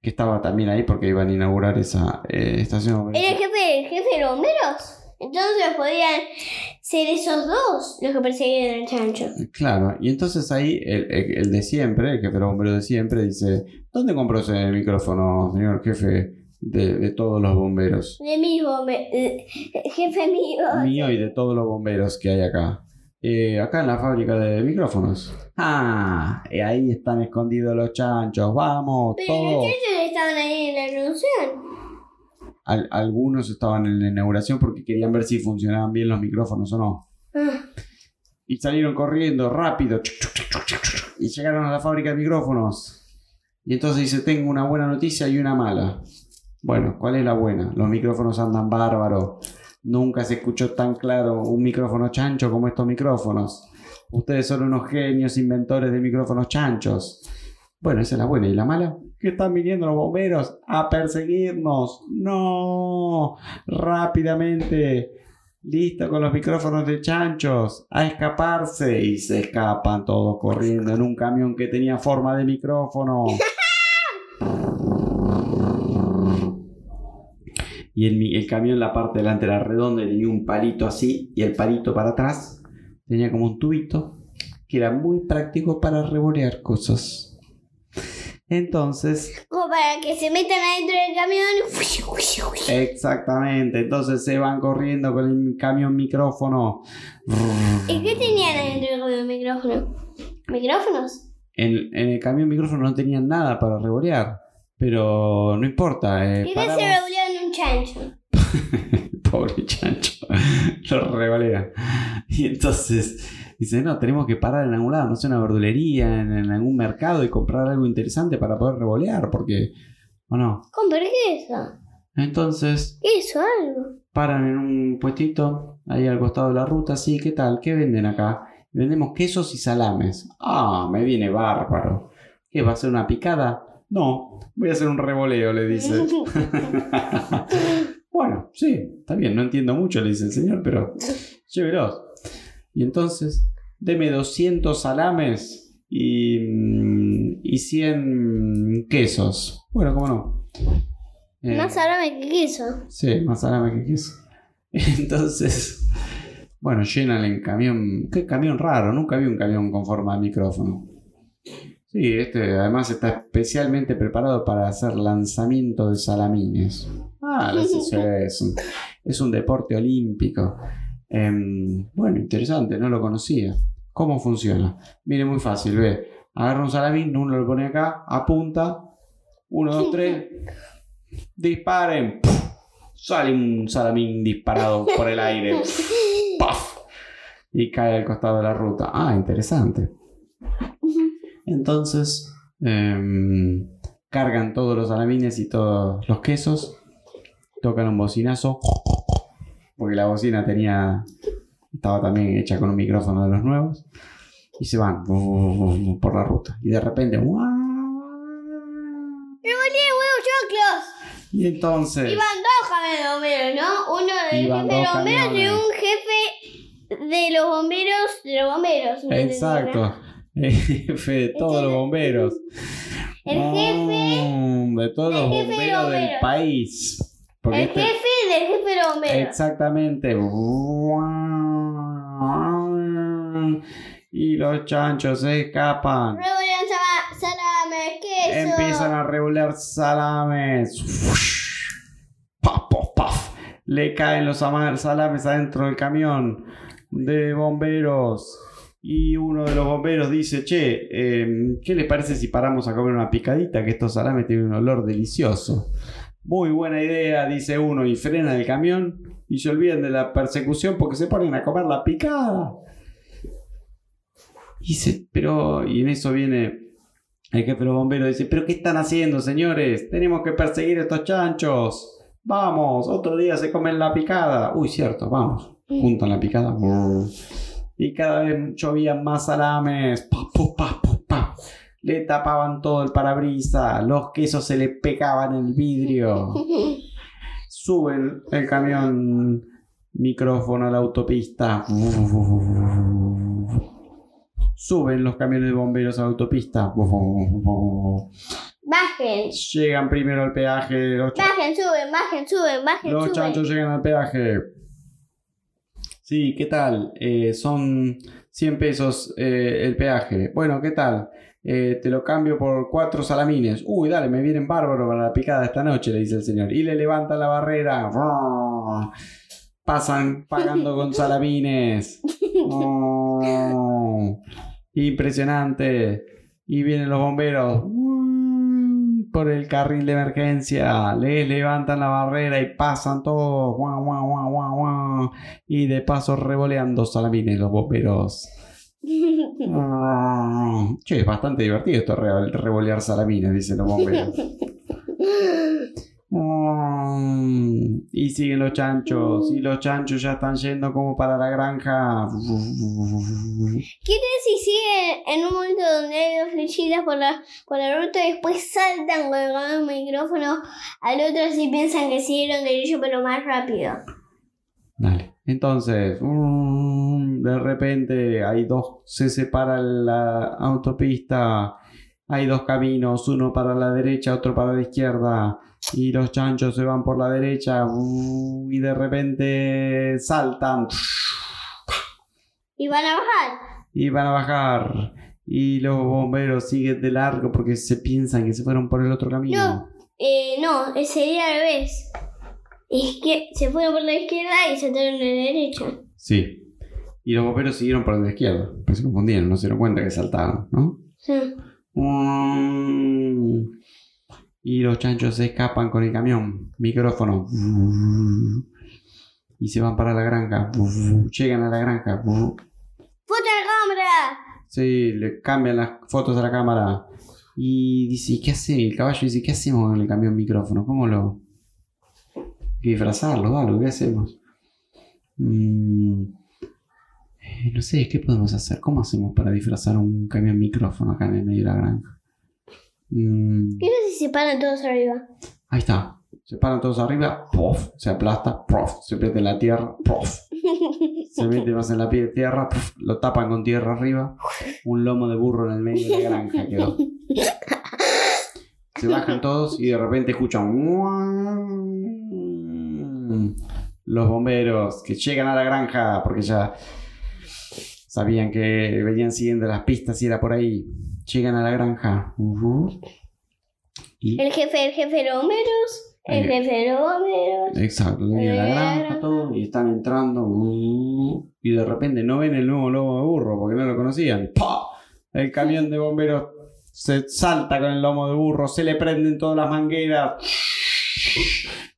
Speaker 1: Que estaba también ahí porque iban a inaugurar esa eh, estación de bomberos.
Speaker 2: ¿Era el jefe, el jefe de los bomberos? Entonces podían ser esos dos los que perseguían al chancho.
Speaker 1: Claro, y entonces ahí el, el- el de siempre, el jefe de los bomberos de siempre, dice: ¿Dónde compró ese micrófono, señor jefe de, de todos los bomberos?
Speaker 2: De mis bomberos. Jefe mío.
Speaker 1: Mío y de todos los bomberos que hay acá. "Eh, acá en la fábrica de micrófonos. Ah, y ahí están escondidos los chanchos. Vamos,
Speaker 2: Pero los
Speaker 1: todos.
Speaker 2: chanchos estaban ahí en la reunión.
Speaker 1: Al- algunos estaban en la inauguración porque querían ver si funcionaban bien los micrófonos o no.
Speaker 2: Ah,
Speaker 1: Y salieron corriendo rápido. Y llegaron a la fábrica de micrófonos. Y entonces dice, tengo una buena noticia y una mala. Bueno, ¿cuál es la buena? Los micrófonos andan bárbaro. Nunca se escuchó tan claro un micrófono chancho como estos micrófonos. Ustedes son unos genios inventores de micrófonos chanchos. Bueno, esa es la buena. ¿Y la mala? Que están viniendo los bomberos a perseguirnos. No. Rápidamente. Listo con los micrófonos de chanchos. A escaparse. Y se escapan todos corriendo en un camión que tenía forma de micrófono. [LAUGHS] Y el, el camión, la parte delante era redonda y tenía un palito así. Y el palito para atrás tenía como un tubito que era muy práctico para revolear cosas. Entonces,
Speaker 2: Como para que se metan adentro del camión.
Speaker 1: exactamente. Entonces se van corriendo con el camión micrófono.
Speaker 2: ¿Y qué tenían adentro del micrófono? ¿Micrófonos?
Speaker 1: En, en el camión micrófono no tenían nada para revolear. Pero no importa. eh,
Speaker 2: ¿Y qué se en un chancho? [LAUGHS]
Speaker 1: Pobre chancho. [LAUGHS] Lo revolea. Y entonces dice, no, tenemos que parar en algún lado, no sé, una verdulería, en, en algún mercado y comprar algo interesante para poder revolear, porque... ¿O no?
Speaker 2: ¿Cómo? ¿Pero qué es eso?
Speaker 1: Entonces
Speaker 2: ¿Qué es eso? Algo.
Speaker 1: paran en un puestito, ahí al costado de la ruta, sí, ¿qué tal? ¿Qué venden acá? Vendemos quesos y salames. Ah, me viene bárbaro. ¿Qué, va a ser una picada? No, voy a hacer un revoleo, le dice. [LAUGHS] Bueno, sí, está bien, no entiendo mucho, le dice el señor, pero [LAUGHS] llévelos. Y entonces, deme 200 salames y, mm, y 100 quesos. Bueno, ¿cómo no? Eh,
Speaker 2: Más salame que queso.
Speaker 1: Sí, más salame que queso. [LAUGHS] Entonces, bueno, llenan el camión. Qué camión raro, nunca vi un camión con forma de micrófono. Sí, este además está especialmente preparado para hacer lanzamiento de salamines. Ah, [LAUGHS] es un, es un deporte olímpico. Em, bueno, interesante, no lo conocía. ¿Cómo funciona? Mire, muy fácil, ve. Agarra un salamín, uno lo pone acá, apunta. Uno, dos, tres. Disparen. Sale un salamín disparado por el aire. [LAUGHS] ¡Paf! Y cae al costado de la ruta. Ah, interesante. Entonces, em, cargan todos los salamines y todos los quesos. Tocan un bocinazo. Porque la bocina tenía. Estaba también hecha con un micrófono de los nuevos. Y se van por la ruta. Y de repente. ¡guau!
Speaker 2: ¡Revolví de huevo choclo!
Speaker 1: Y entonces.
Speaker 2: Iban dos camiones de bomberos, ¿no? Uno del jefe de bomberos y un jefe de los bomberos de los bomberos. ¿me
Speaker 1: Exacto. [LAUGHS] El jefe de todos los bomberos.
Speaker 2: El jefe-
Speaker 1: Mm, de todos los
Speaker 2: jefe de
Speaker 1: bomberos del país. Porque
Speaker 2: El
Speaker 1: este-
Speaker 2: jefe del jefe de los bomberos.
Speaker 1: Exactamente. Y los chanchos se escapan.
Speaker 2: Queso.
Speaker 1: Empiezan a revolear salames. Paf, paf, paf. Le caen los salames adentro del camión de bomberos. Y uno de los bomberos dice, che, eh, ¿qué les parece si paramos a comer una picadita? Que estos salames tienen un olor delicioso. Muy buena idea, dice uno, y frena el camión y se olvidan de la persecución porque se ponen a comer la picada. Y dice, pero, y en eso viene el jefe de los bomberos, dice, pero ¿qué están haciendo, señores? Tenemos que perseguir a estos chanchos. Vamos, otro día se comen la picada. Uy, cierto, vamos. Juntan la picada. Y cada vez llovían más salames. Pa, pa, pa. Le tapaban todo el parabrisas. Los quesos se le pegaban el vidrio. [LAUGHS] Suben el camión micrófono a la autopista. Suben los camiones de bomberos a la autopista.
Speaker 2: Bajen.
Speaker 1: Llegan primero al peaje. Los,
Speaker 2: Bajen, suben, bajen, suben, bajen,
Speaker 1: los
Speaker 2: suben.
Speaker 1: chanchos llegan al peaje. Sí, ¿qué tal? Eh, son 100 pesos eh, el peaje. Bueno, ¿qué tal? Eh, te lo cambio por cuatro salamines. Uy, dale, me vienen bárbaros para la picada esta noche, le dice el señor. Y le levantan la barrera. Pasan pagando con [LAUGHS] salamines. Oh, [LAUGHS] impresionante. Y vienen los bomberos por el carril de emergencia. Les levantan la barrera y pasan todos. Guau, guau, guau, guau, guau. Y de paso revoleando salamines los bomberos. [LAUGHS] Ah, Che, es bastante divertido esto re- revolear salamines, dicen los bomberos. [LAUGHS] Mm, Y siguen los chanchos, y los chanchos ya están yendo como para la granja.
Speaker 2: ¿Qué tal si siguen en un momento donde hay dos flechitas por la, por la ruta y después saltan con el micrófono al otro si piensan que siguieron derecho pero más rápido?
Speaker 1: Dale. Entonces, mm, de repente hay dos, se separa la autopista, hay dos caminos, uno para la derecha, otro para la izquierda, y los chanchos se van por la derecha, uh, y de repente saltan,
Speaker 2: Y van a bajar.
Speaker 1: y van a bajar, y los bomberos siguen de largo porque se piensan que se fueron por el otro camino.
Speaker 2: No, eh, no, sería al revés. Es que se fueron por la izquierda y saltaron a la derecha.
Speaker 1: Sí. Y los bomberos siguieron por la izquierda, pero se confundieron, no se dieron cuenta que saltaron, ¿no?
Speaker 2: Sí.
Speaker 1: Mm. Y los chanchos se escapan con el camión, micrófono. Y se van para la granja. Llegan a la granja.
Speaker 2: ¡Foto de cámara!
Speaker 1: Sí, le cambian las fotos a la cámara. Y dice, ¿qué hace? El caballo dice, ¿qué hacemos con el camión micrófono? ¿Cómo lo...? Disfrazarlo, algo, ¿qué hacemos? Mm, eh, no sé, ¿qué podemos hacer? ¿Cómo hacemos para disfrazar un camión micrófono acá en el medio de la granja? Mm,
Speaker 2: ¿Qué tal si se paran todos arriba?
Speaker 1: Ahí está. Se paran todos arriba, ¡pof! se aplasta, ¡prof! se mete en la tierra, ¡prof! [LAUGHS] se mete más en la pie de tierra, ¡prof! lo tapan con tierra arriba, un lomo de burro en el medio de la granja quedó. Se bajan todos y de repente escuchan los bomberos que llegan a la granja porque ya sabían que venían siguiendo las pistas y era por ahí. Llegan a la granja. Ujú. Y
Speaker 2: El jefe, el jefe de los bomberos. El
Speaker 1: Eh.
Speaker 2: jefe de los bomberos.
Speaker 1: Exacto, dueño de la
Speaker 2: Eh,
Speaker 1: granja, todo, y están entrando, uh, y de repente no ven el nuevo lomo de burro porque no lo conocían. ¡Pah! El camión de bomberos se salta con el lomo de burro, se le prenden todas las mangueras,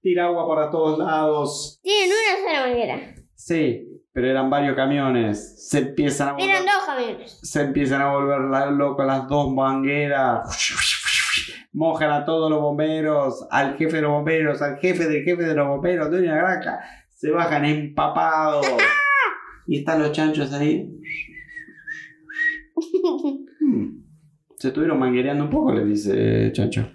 Speaker 1: tira agua para todos lados.
Speaker 2: Tienen una sola manguera.
Speaker 1: Sí, pero eran varios camiones. Se empiezan a volver,
Speaker 2: Eran dos camiones.
Speaker 1: se empiezan a volver locas las dos mangueras. Mojan a todos los bomberos, al jefe de los bomberos, al jefe del jefe de los bomberos, de la granja. Se bajan empapados. [LAUGHS] Y están los chanchos ahí. Hmm. Se estuvieron manguereando un poco, le dice Chancho.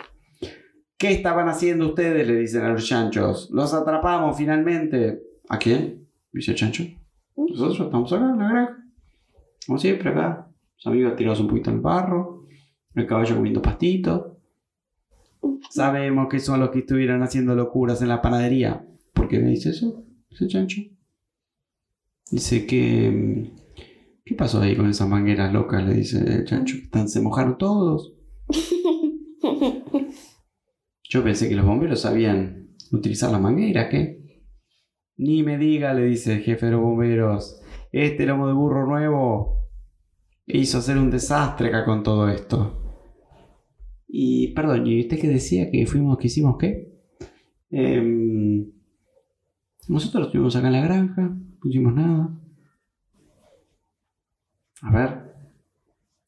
Speaker 1: ¿Qué estaban haciendo ustedes? Le dicen a los chanchos. Los atrapamos finalmente. ¿A quién? Dice chancho. Nosotros estamos acá en la granja. Como siempre acá. Los amigos tirados un poquito en el barro. El caballo comiendo pastito. Sabemos que son los que estuvieran haciendo locuras en la panadería. ¿Por qué me dice eso? El chancho. Dice que... ¿Qué pasó ahí con esas mangueras locas? Le dice el chancho. Están- Se mojaron todos. [LAUGHS] Yo pensé que los bomberos sabían utilizar la manguera, ¿qué? Ni me diga, le dice el jefe de los bomberos. Este lomo de burro nuevo hizo hacer un desastre acá con todo esto. Y, perdón, ¿y usted qué decía? ¿Que fuimos, que hicimos qué? Em, nosotros estuvimos acá en la granja, no hicimos nada. A ver,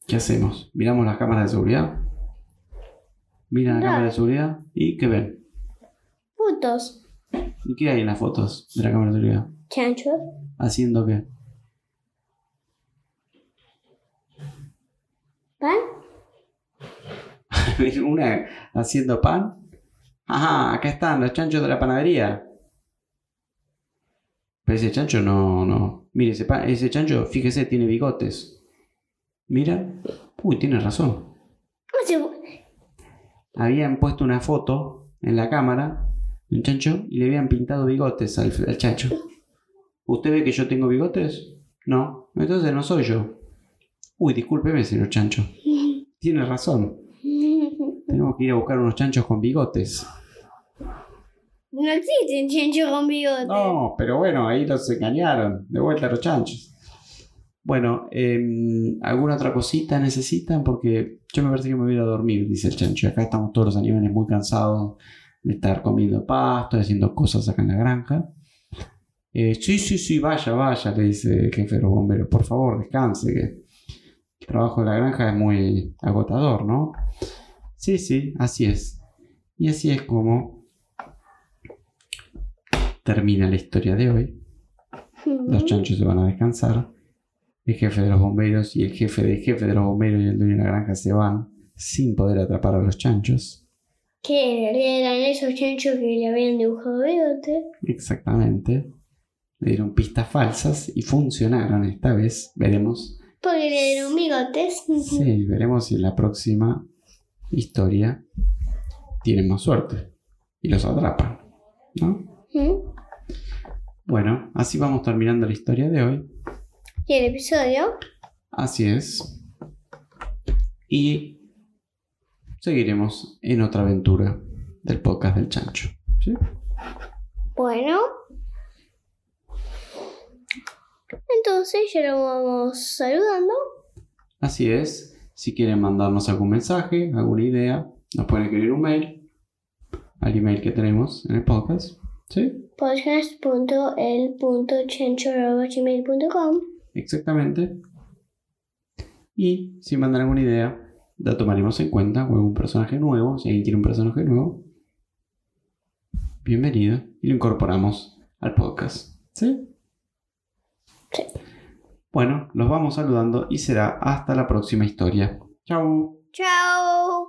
Speaker 1: ¿qué hacemos? ¿Miramos las cámaras de seguridad? Miran la
Speaker 2: Claro.
Speaker 1: cámara de seguridad y ¿qué ven?
Speaker 2: Fotos.
Speaker 1: ¿Y qué hay en las fotos de la cámara de seguridad?
Speaker 2: Chanchos.
Speaker 1: ¿Haciendo qué?
Speaker 2: ¿Pan? [LAUGHS]
Speaker 1: Una haciendo pan. Ajá, acá están los chanchos de la panadería. Pero ese chancho no, no. Mire, ese, pa- ese chancho, fíjese, tiene bigotes. Mira. Uy, tiene razón. Habían puesto una foto en la cámara un chancho y le habían pintado bigotes al, al chancho. ¿Usted ve que yo tengo bigotes? No. Entonces no soy yo. Uy, discúlpeme, señor chancho. Tiene razón. Tenemos que ir a buscar unos chanchos con bigotes.
Speaker 2: No existen chanchos con bigote.
Speaker 1: No, pero bueno, ahí los engañaron. De vuelta a los chanchos. Bueno, em, ¿alguna otra cosita necesitan? Porque yo me parece que me voy a ir a dormir, dice el chancho. Acá estamos todos los animales muy cansados estar comiendo pasto, haciendo cosas acá en la granja. Eh, sí, sí, sí, vaya, vaya, le dice el jefe de los bomberos. Por favor, descanse, que el trabajo de la granja es muy agotador, ¿no? Sí, sí, así es. Y así es como termina la historia de hoy. Los chanchos se van a descansar. El jefe de los bomberos y el jefe del jefe de los bomberos y el dueño de la granja se van sin poder atrapar a los chanchos.
Speaker 2: Que eran esos chanchos que le habían dibujado bigote.
Speaker 1: Exactamente. Le dieron pistas falsas y funcionaron esta vez. Veremos.
Speaker 2: Porque le dieron bigotes.
Speaker 1: Sí, veremos si en la próxima historia tienen más suerte y los atrapan. ¿No?
Speaker 2: Ujú.
Speaker 1: Bueno, así vamos terminando la historia de hoy.
Speaker 2: Y el episodio.
Speaker 1: Así es. Y seguiremos en otra aventura del podcast del chancho. ¿sí?
Speaker 2: Bueno. Entonces ya lo vamos saludando.
Speaker 1: Así es. Si quieren mandarnos algún mensaje, alguna idea, nos pueden escribir un mail al email que tenemos en el podcast. ¿Sí?
Speaker 2: podcast.el.chancho.gmail.com
Speaker 1: Exactamente. Y si mandan alguna idea, la tomaremos en cuenta o algún personaje nuevo. Si alguien quiere un personaje nuevo, bienvenido. Y lo incorporamos al podcast. ¿Sí?
Speaker 2: Sí.
Speaker 1: Bueno, los vamos saludando y será hasta la próxima historia. Chao.
Speaker 2: Chao.